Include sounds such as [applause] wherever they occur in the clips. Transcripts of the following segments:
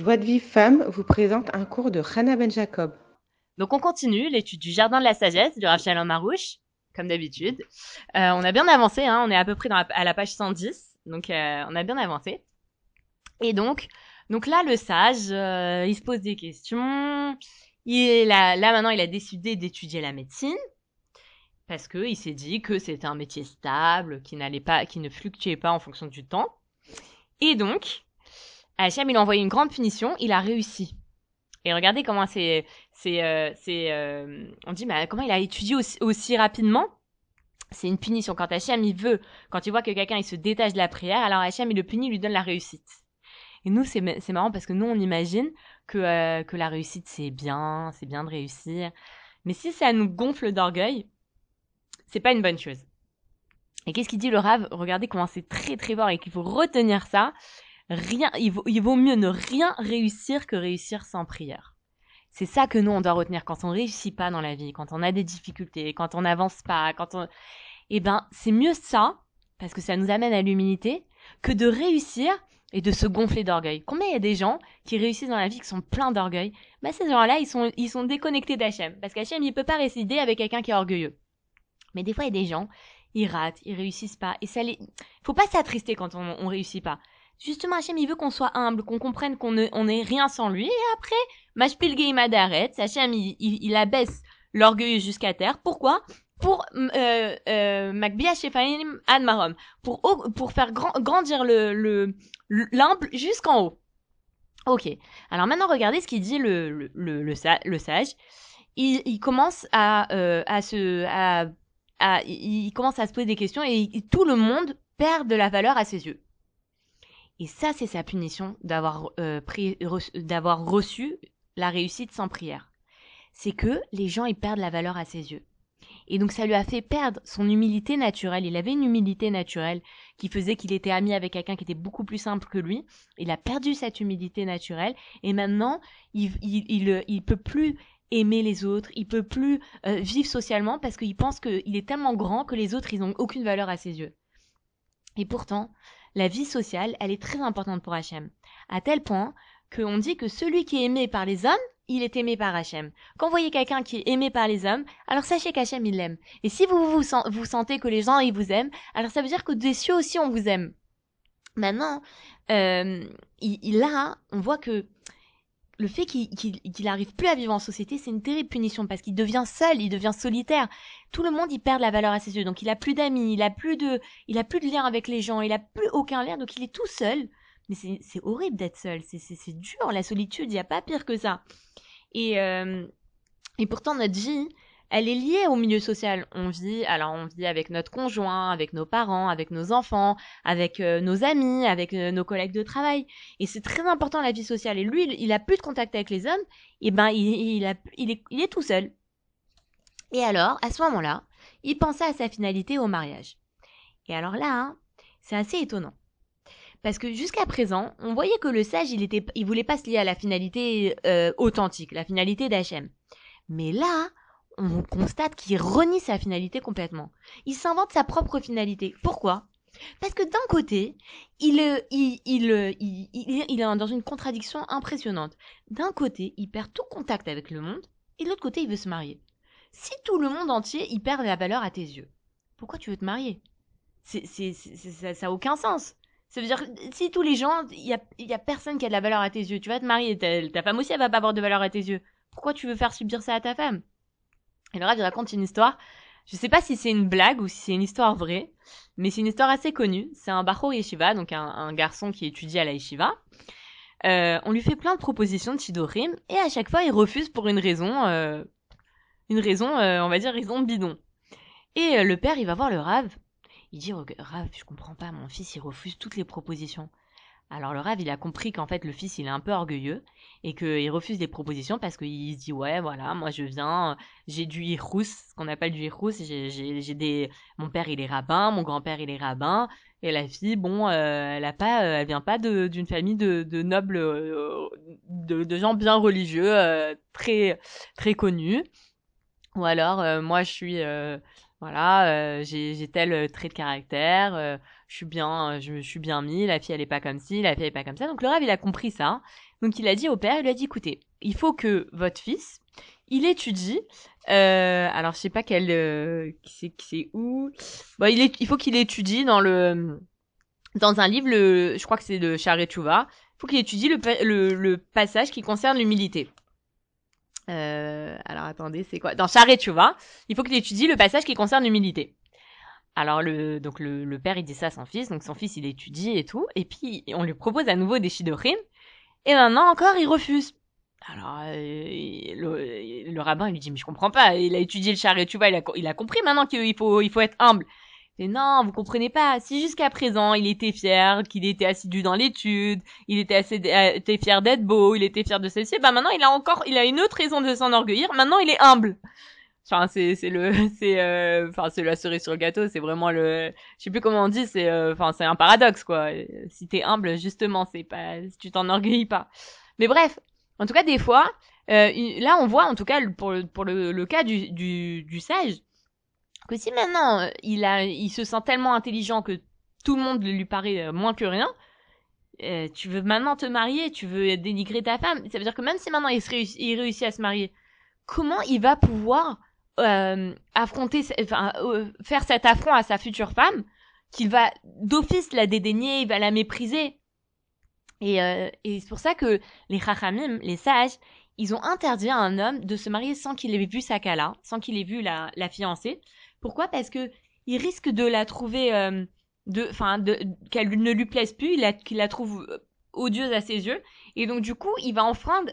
Joie de Vie Femme vous présente un cours de Hannah Ben Jacob. Donc on continue l'étude du Jardin de la Sagesse du Rachel en Marouche, comme d'habitude. Euh, on a bien avancé, hein, on est à peu près dans à la page 110, donc euh, on a bien avancé. Et donc, donc là, le sage, euh, il se pose des questions. Il là, là maintenant, il a décidé d'étudier la médecine parce que il s'est dit que c'était un métier stable, qui n'allait pas, qui ne fluctuait pas en fonction du temps. Et donc, Hachem, il a envoyé une grande punition, il a réussi. Et regardez comment c'est, euh, euh, on dit, mais comment il a étudié aussi, rapidement C'est une punition. Quand Hachem, il veut, quand il voit que quelqu'un, il se détache de la prière, alors Hachem, il le punit, il lui donne la réussite. Et nous, c'est, marrant parce que nous, on imagine que, euh, que la réussite, c'est bien, c'est bien de réussir. Mais si ça nous gonfle d'orgueil, c'est pas une bonne chose. Et qu'est-ce qu'il dit le Rav? Regardez comment c'est très très fort et qu'il faut retenir ça. Rien, il vaut, mieux ne rien réussir que réussir sans prière. C'est ça que nous on doit retenir quand on réussit pas dans la vie, quand on a des difficultés, quand on n'avance pas, quand on, eh ben c'est mieux ça parce que ça nous amène à l'humilité que de réussir et de se gonfler d'orgueil. Combien il y a des gens qui réussissent dans la vie qui sont pleins d'orgueil? Bah ces gens-là, ils sont ils sont déconnectés d'Hachem parce qu'Hachem il peut pas résider avec quelqu'un qui est orgueilleux. Mais des fois, il y a des gens, ils ratent, ils réussissent pas. Et ça les... Faut pas s'attrister quand on, on réussit pas. Justement, Hachem, il veut qu'on soit humble, qu'on comprenne qu'on n'est on est rien sans lui. Et après, Mashpilge Madaret, Hachem, il, il, abaisse l'orgueil jusqu'à terre. Pourquoi? Pour euh, euh, Admarom, pour pour faire grandir le le l'humble jusqu'en haut. Ok. Alors maintenant, regardez ce qu'il dit le le, le, sage. Il, il commence à euh, à se à il commence à se poser des questions et, tout le monde perd de la valeur à ses yeux. Et ça, c'est sa punition d'avoir euh, d'avoir reçu la réussite sans prière. C'est que les gens ils perdent la valeur à ses yeux. Et donc ça lui a fait perdre son humilité naturelle. Il avait une humilité naturelle qui faisait qu'il était ami avec quelqu'un qui était beaucoup plus simple que lui. Il a perdu cette humilité naturelle et maintenant il, il peut plus aimer les autres, il peut plus euh, vivre socialement parce qu'il pense qu'il est tellement grand que les autres, ils n'ont aucune valeur à ses yeux. Et pourtant, la vie sociale, elle est très importante pour Hachem. À tel point qu'on dit que celui qui est aimé par les hommes, il est aimé par Hachem. Quand vous voyez quelqu'un qui est aimé par les hommes, alors sachez qu'Hachem, il l'aime. Et si vous, vous sentez que les gens, ils vous aiment, alors ça veut dire que des cieux aussi, on vous aime. Maintenant, euh, il, là, on voit que le fait qu'il n'arrive plus à vivre en société, c'est une terrible punition parce qu'il devient seul, il devient solitaire. Tout le monde, il perd la valeur à ses yeux. Donc, il a plus d'amis, il a plus de, il a plus de lien avec les gens, il a plus aucun lien. Donc, il est tout seul. Mais c'est horrible d'être seul. C'est dur. La solitude, il n'y a pas pire que ça. Et, euh, et pourtant, notre vie, elle est liée au milieu social. On vit, alors on vit avec notre conjoint, avec nos parents, avec nos enfants, avec euh, nos amis, avec euh, nos collègues de travail. Et c'est très important la vie sociale. Et lui, il, a plus de contact avec les hommes. Et ben, il, est, il est tout seul. Et alors, à ce moment-là, il pensait à sa finalité au mariage. Et alors là, hein, c'est assez étonnant. Parce que jusqu'à présent, on voyait que le sage, il était, il voulait pas se lier à la finalité euh, authentique, la finalité d'Hachem. Mais là, on constate qu'il renie sa finalité complètement. Il s'invente sa propre finalité. Pourquoi? Parce que d'un côté, il, il, il, est dans une contradiction impressionnante. D'un côté, il perd tout contact avec le monde, et de l'autre côté, il veut se marier. Si tout le monde entier, il perd la valeur à tes yeux, pourquoi tu veux te marier? Ça n'a aucun sens. Ça veut dire, si tous les gens, il y a, y a personne qui a de la valeur à tes yeux, tu vas te marier, ta, ta femme aussi, elle va pas avoir de valeur à tes yeux. Pourquoi tu veux faire subir ça à ta femme? Et le il raconte une histoire. Je sais pas si c'est une blague ou si c'est une histoire vraie, mais c'est une histoire assez connue. C'est un Bachor Yeshiva, donc un, garçon qui étudie à la Yeshiva. Euh, on lui fait plein de propositions de Chidorim, et à chaque fois, il refuse pour une raison, euh, une raison, euh, on va dire raison bidon. Et le père, il va voir le Rav. Il dit, Rav, je comprends pas, mon fils, il refuse toutes les propositions. Alors le Rav, il a compris qu'en fait le fils, il est un peu orgueilleux et qu'il refuse les propositions parce qu'il se dit ouais voilà, moi je viens, j'ai du hirous, ce qu'on appelle du hirous, j'ai des, mon père il est rabbin, mon grand-père il est rabbin et la fille, bon, euh, elle a pas, euh, elle vient pas d'une famille de, de nobles, euh, de, de, gens bien religieux, très très connus. Ou alors moi je suis voilà, j'ai tel trait de caractère, je suis bien, je, je suis bien mis, la fille elle est pas comme ci, la fille elle est pas comme ça. Donc le rêve il a compris ça. Donc il a dit au père, il lui a dit écoutez, il faut que votre fils, il étudie. Euh, alors je sais pas quel, euh, c'est c'est où. Bon, il est, il faut qu'il étudie dans le, dans un livre, le, je crois que c'est de Charé Il faut qu'il étudie le, le, le passage qui concerne l'humilité. Euh, alors attendez, c'est quoi? Dans Charé il faut qu'il étudie le passage qui concerne l'humilité. Alors le donc le, le, père il dit ça à son fils, donc son fils il étudie et tout, et puis on lui propose à nouveau des shidorim, et maintenant encore il refuse. Alors euh, le, le, rabbin il lui dit mais je comprends pas, il a étudié le chariot, tu vois, il a, il a compris maintenant qu'il faut il faut être humble. Mais non, vous comprenez pas. Si jusqu'à présent il était fier, qu'il était assidu dans l'étude, il était assez euh, était fier d'être beau, il était fier de ceci, bah maintenant il a encore, il a une autre raison de s'enorgueillir. Maintenant il est humble. Enfin c'est c'est le [laughs] c'est euh, enfin c'est la cerise sur le gâteau. C'est vraiment le, je sais plus comment on dit. C'est euh, enfin c'est un paradoxe quoi. Si t'es humble justement, c'est pas tu t'enorgueillis pas. Mais bref, en tout cas des fois, là on voit en tout cas pour pour le, le cas du du du sage que si maintenant euh, il a, il se sent tellement intelligent que tout le monde lui paraît euh, moins que rien, euh, tu veux maintenant te marier, tu veux dénigrer ta femme. Ça veut dire que même si maintenant il, réussit, il réussit à se marier, comment il va pouvoir affronter, enfin, faire cet affront à sa future femme, qu'il va d'office la dédaigner, il va la mépriser. Et, et c'est pour ça que les chachamim, les sages, ils ont interdit à un homme de se marier sans qu'il ait vu sa kala, sans qu'il ait vu la, la fiancée, pourquoi? Parce que il risque de la trouver, euh, de, enfin, de, qu'elle ne lui plaise plus, qu'il la trouve euh, odieuse à ses yeux, et donc du coup, il va enfreindre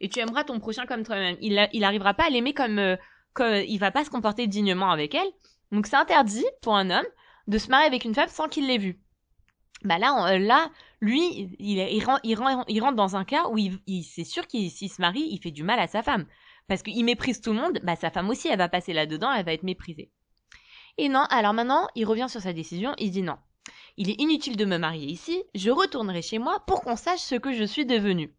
et tu aimeras ton prochain comme toi-même. Il, il arrivera pas à l'aimer comme, euh, comme, il va pas se comporter dignement avec elle. Donc c'est interdit pour un homme de se marier avec une femme sans qu'il l'ait vue. Bah là, là, lui, il, il, rentre, il, rentre dans un cas où il, c'est sûr qu'il s'il se marie, il fait du mal à sa femme parce qu'il méprise tout le monde, bah sa femme aussi, elle va passer là-dedans, elle va être méprisée. Et non, alors maintenant, il revient sur sa décision, il dit non. Il est inutile de me marier ici, je retournerai chez moi pour qu'on sache ce que je suis devenu.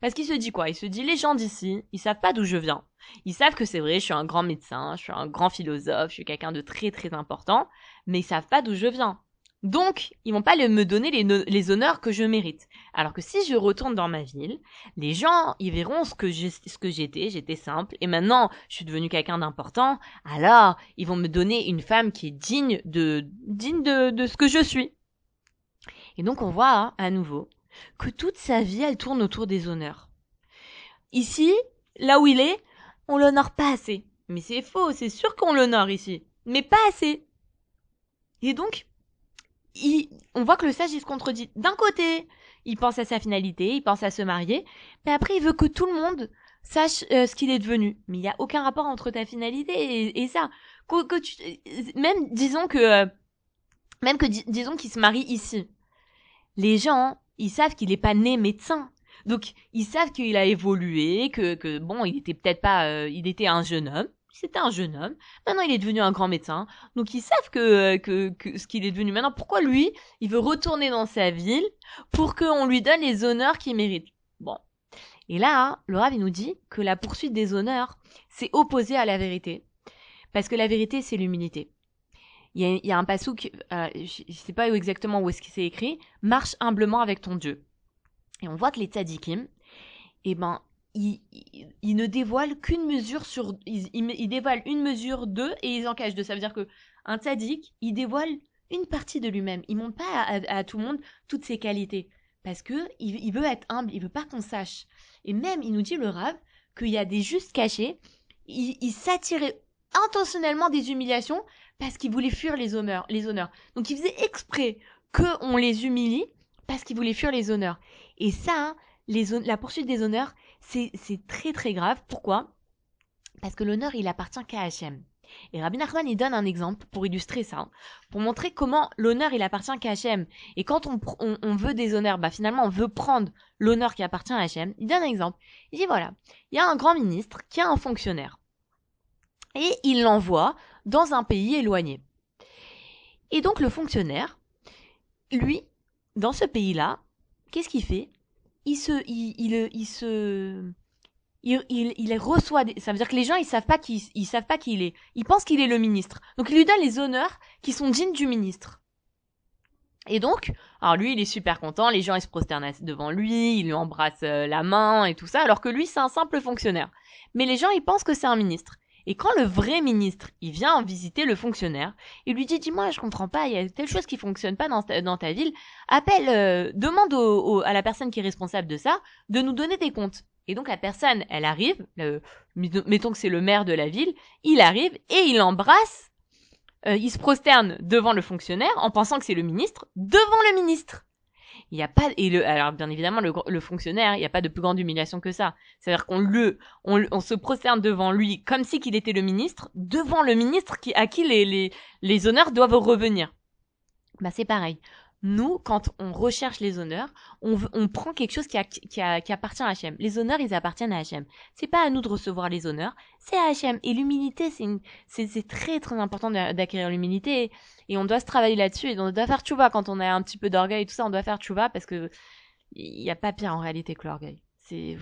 Parce qu'il se dit quoi? Il se dit les gens d'ici, ils savent pas d'où je viens. Ils savent que c'est vrai, je suis un grand médecin, je suis un grand philosophe, je suis quelqu'un de très très important, mais ils savent pas d'où je viens. Donc, ils vont pas me donner les, honneurs que je mérite. Alors que si je retourne dans ma ville, les gens, ils verront ce que j'étais, j'étais simple, et maintenant, je suis devenu quelqu'un d'important, alors, ils vont me donner une femme qui est digne de, digne de, ce que je suis. Et donc, on voit, hein, à nouveau, que toute sa vie, elle tourne autour des honneurs. Ici, là où il est, on l'honore pas assez. Mais c'est faux, c'est sûr qu'on l'honore ici. Mais pas assez. Et donc, on voit que le sage il se contredit. D'un côté, il pense à sa finalité, il pense à se marier, mais après il veut que tout le monde sache euh, ce qu'il est devenu. Mais il n'y a aucun rapport entre ta finalité et, ça. Que, tu, même disons que euh, même que disons qu'il se marie ici. Les gens, ils savent qu'il n'est pas né médecin. Donc ils savent qu'il a évolué, que, que bon, il était peut-être pas, euh, il était un jeune homme, c'était un jeune homme. Maintenant, il est devenu un grand médecin. Donc, ils savent que, que ce qu'il est devenu maintenant. Pourquoi lui, il veut retourner dans sa ville pour qu'on lui donne les honneurs qu'il mérite? Bon. Et là, le Rav, nous dit que la poursuite des honneurs, c'est opposé à la vérité. Parce que la vérité, c'est l'humilité. Il y a, un pasouk, euh, je ne sais pas exactement où est-ce qu'il s'est écrit, marche humblement avec ton Dieu. Et on voit que les tzadikim, eh ben, il, ne dévoile qu'une mesure sur il, il, dévoile une mesure d'eux et ils en cachent deux. Ça veut dire que un tzaddik il dévoile une partie de lui-même. Il montre pas à, tout le monde toutes ses qualités. Parce que il, veut être humble il veut pas qu'on sache. Et même il nous dit le rave qu'il y a des justes cachés. Il, s'attirait intentionnellement des humiliations parce qu'il voulait fuir les honneurs les honneurs. Donc il faisait exprès que on les humilie parce qu'il voulait fuir les honneurs. Et ça hein, la poursuite des honneurs c'est très très grave. Pourquoi? Parce que l'honneur, il appartient qu'à Hachem. Et Rabbi Nachman, il donne un exemple pour illustrer ça, pour montrer comment l'honneur, il appartient qu'à Hachem. Et quand on, veut des honneurs, bah finalement, on veut prendre l'honneur qui appartient à Hachem. Il donne un exemple. Il dit, voilà, il y a un grand ministre qui a un fonctionnaire. Et il l'envoie dans un pays éloigné. Et donc le fonctionnaire, lui, dans ce pays-là, qu'est-ce qu'il fait? Il se, il, il, il se, il, il, il, reçoit des... ça veut dire que les gens ils savent pas qui ils savent pas qui il est ils pensent qu'il est le ministre donc il lui donne les honneurs qui sont dignes du ministre Et donc, alors lui, il est super content, les gens ils se prosternent devant lui, ils lui embrassent euh, la main et tout ça, alors que lui, c'est un simple fonctionnaire. Mais les gens, ils pensent que c'est un ministre. Et quand le vrai ministre, il vient visiter le fonctionnaire, il lui dit, dis-moi, je comprends pas, il y a telle chose qui fonctionne pas dans ta, dans ta ville, appelle, euh, demande à la personne qui est responsable de ça de nous donner des comptes. Et donc la personne, elle arrive, mettons que c'est le maire de la ville, il arrive et il embrasse, euh, il se prosterne devant le fonctionnaire en pensant que c'est le ministre, devant le ministre. Il n'y a pas et le alors bien évidemment le, fonctionnaire, il n'y a pas de plus grande humiliation que ça. C'est-à-dire qu'on le on, se prosterne devant lui comme si qu'il était le ministre, devant le ministre qui à qui les les, les honneurs doivent revenir. Bah c'est pareil nous, quand on recherche les honneurs, on, prend quelque chose qui, appartient à Hachem. Les honneurs, ils appartiennent à Hachem. C'est pas à nous de recevoir les honneurs, c'est à Hachem. Et l'humilité, c'est, très très important d'acquérir l'humilité. Et, on doit se travailler là-dessus. Et on doit faire tchouva quand on a un petit peu d'orgueil et tout ça. On doit faire tchouva parce que il n'y a pas pire en réalité que l'orgueil. Dire,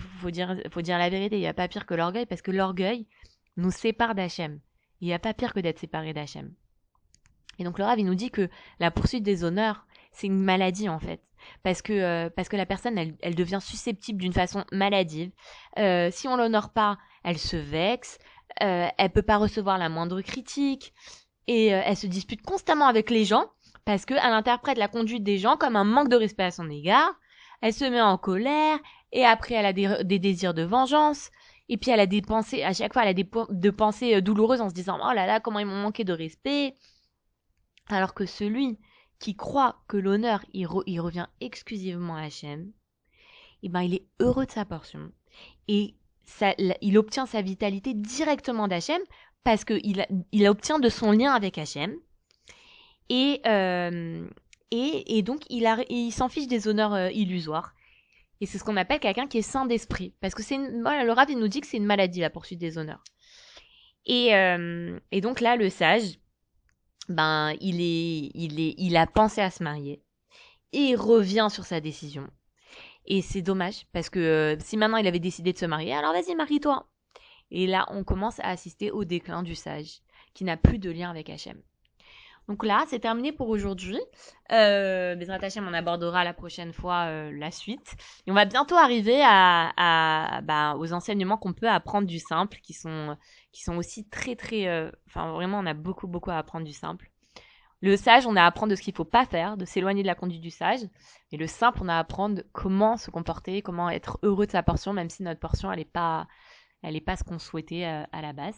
faut dire la vérité. Il n'y a pas pire que l'orgueil parce que l'orgueil nous sépare d'Hachem. Il n'y a pas pire que d'être séparé d'Hachem. Et donc le Rav, il nous dit que la poursuite des honneurs, c'est une maladie en fait. Parce que, euh, parce que la personne, elle, elle devient susceptible d'une façon maladive. Euh, si on l'honore pas, elle se vexe, euh, elle peut pas recevoir la moindre critique, et euh, elle se dispute constamment avec les gens, parce qu'elle interprète la conduite des gens comme un manque de respect à son égard, elle se met en colère, et après elle a des, désirs de vengeance, et puis elle a des pensées, à chaque fois elle a des de pensées douloureuses en se disant, oh là là, comment ils m'ont manqué de respect. Alors que celui qui croit que l'honneur il, revient exclusivement à Hachem, eh ben il est heureux de sa portion. Et il obtient sa vitalité directement d'Hachem parce qu'il il obtient de son lien avec Hachem et euh, et, et, donc il, s'en fiche des honneurs euh, illusoires. Et c'est ce qu'on appelle quelqu'un qui est saint d'esprit. Parce que c'est le Rav il nous dit que c'est une maladie la poursuite des honneurs. Et, euh, et donc là le sage ben il est, il est, il a pensé à se marier et revient sur sa décision. Et c'est dommage parce que euh, si maintenant il avait décidé de se marier, alors vas-y marie-toi. Et là, on commence à assister au déclin du sage qui n'a plus de lien avec Hachem. Donc là, c'est terminé pour aujourd'hui. Euh, Bezrat Hachem, on abordera la prochaine fois euh, la suite. Et on va bientôt arriver bah, aux enseignements qu'on peut apprendre du simple, qui sont, qui sont aussi très très... Euh, enfin, vraiment, on a beaucoup beaucoup à apprendre du simple. Le sage, on a à apprendre de ce qu'il faut pas faire, de s'éloigner de la conduite du sage. Et le simple, on a à apprendre comment se comporter, comment être heureux de sa portion, même si notre portion, elle n'est pas, elle pas ce qu'on souhaitait euh, à la base.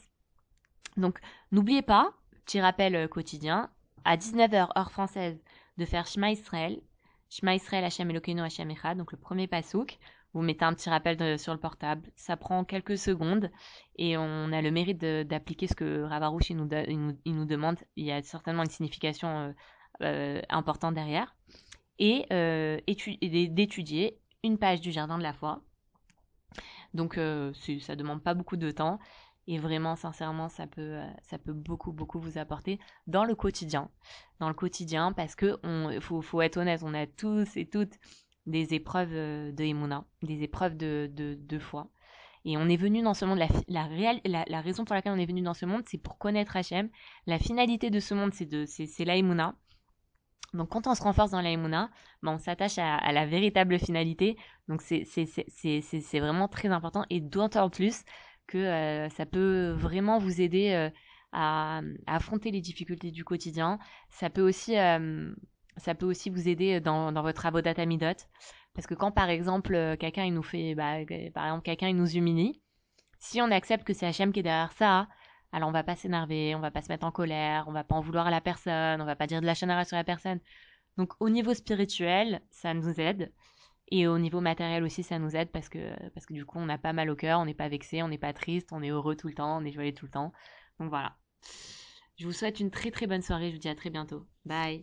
Donc, n'oubliez pas, petit rappel quotidien, à 19h, heure française, de faire Shema Israël. Shema Israël, Hashem Elokeinu, Hashem Echad, donc le premier pasouk. Vous mettez un petit rappel sur le portable. Ça prend quelques secondes et on a le mérite d'appliquer ce que Ravarouche il nous, nous, demande. Il y a certainement une signification euh, euh, importante derrière. Et, euh, d'étudier une page du Jardin de la Foi. Donc ça demande pas beaucoup de temps. Et vraiment, sincèrement, ça peut, euh, ça peut beaucoup, beaucoup vous apporter dans le quotidien. Dans le quotidien, parce que on, faut, faut être honnête, on a tous et toutes des épreuves euh, de Emouna, des épreuves de, de, foi. Et on est venu dans ce monde, la, la, la, la, raison pour laquelle on est venu dans ce monde, c'est pour connaître Hachem. La finalité de ce monde, c'est de, c'est, la Emouna. Donc quand on se renforce dans la ben on s'attache à, la véritable finalité. Donc c'est, c'est, c'est, c'est, c'est vraiment très important. Et d'autant plus que euh, ça peut vraiment vous aider euh, à, affronter les difficultés du quotidien. Ça peut aussi, euh, ça peut aussi vous aider dans, dans votre avodat midot. Parce que quand par exemple quelqu'un nous fait, bah, par exemple quelqu'un nous humilie, si on accepte que c'est Hachem qui est derrière ça, alors on va pas s'énerver, on va pas se mettre en colère, on va pas en vouloir à la personne, on va pas dire de la chanara sur la personne. Donc au niveau spirituel, ça nous aide. Et au niveau matériel aussi, ça nous aide parce que, parce que du coup, on n'a pas mal au cœur, on n'est pas vexé, on n'est pas triste, on est heureux tout le temps, on est joyeux tout le temps. Donc voilà. Je vous souhaite une très très bonne soirée, je vous dis à très bientôt. Bye